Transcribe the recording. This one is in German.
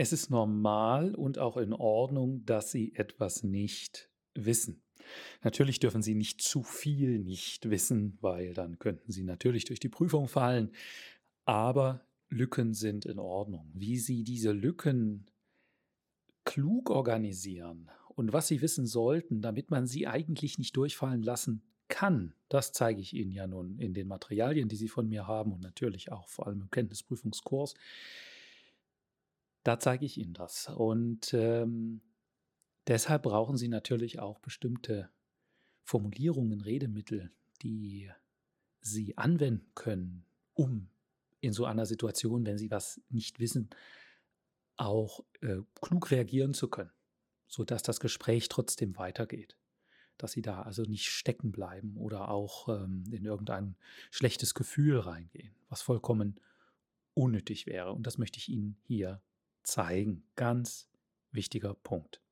Es ist normal und auch in Ordnung, dass Sie etwas nicht wissen. Natürlich dürfen Sie nicht zu viel nicht wissen, weil dann könnten Sie natürlich durch die Prüfung fallen. Aber Lücken sind in Ordnung. Wie Sie diese Lücken klug organisieren und was Sie wissen sollten, damit man sie eigentlich nicht durchfallen lassen kann, das zeige ich Ihnen ja nun in den Materialien, die Sie von mir haben und natürlich auch vor allem im Kenntnisprüfungskurs. Da zeige ich Ihnen das. Und ähm, deshalb brauchen Sie natürlich auch bestimmte Formulierungen, Redemittel, die Sie anwenden können, um in so einer Situation, wenn Sie was nicht wissen, auch äh, klug reagieren zu können, sodass das Gespräch trotzdem weitergeht. Dass Sie da also nicht stecken bleiben oder auch ähm, in irgendein schlechtes Gefühl reingehen, was vollkommen unnötig wäre. Und das möchte ich Ihnen hier zeigen. Ganz wichtiger Punkt.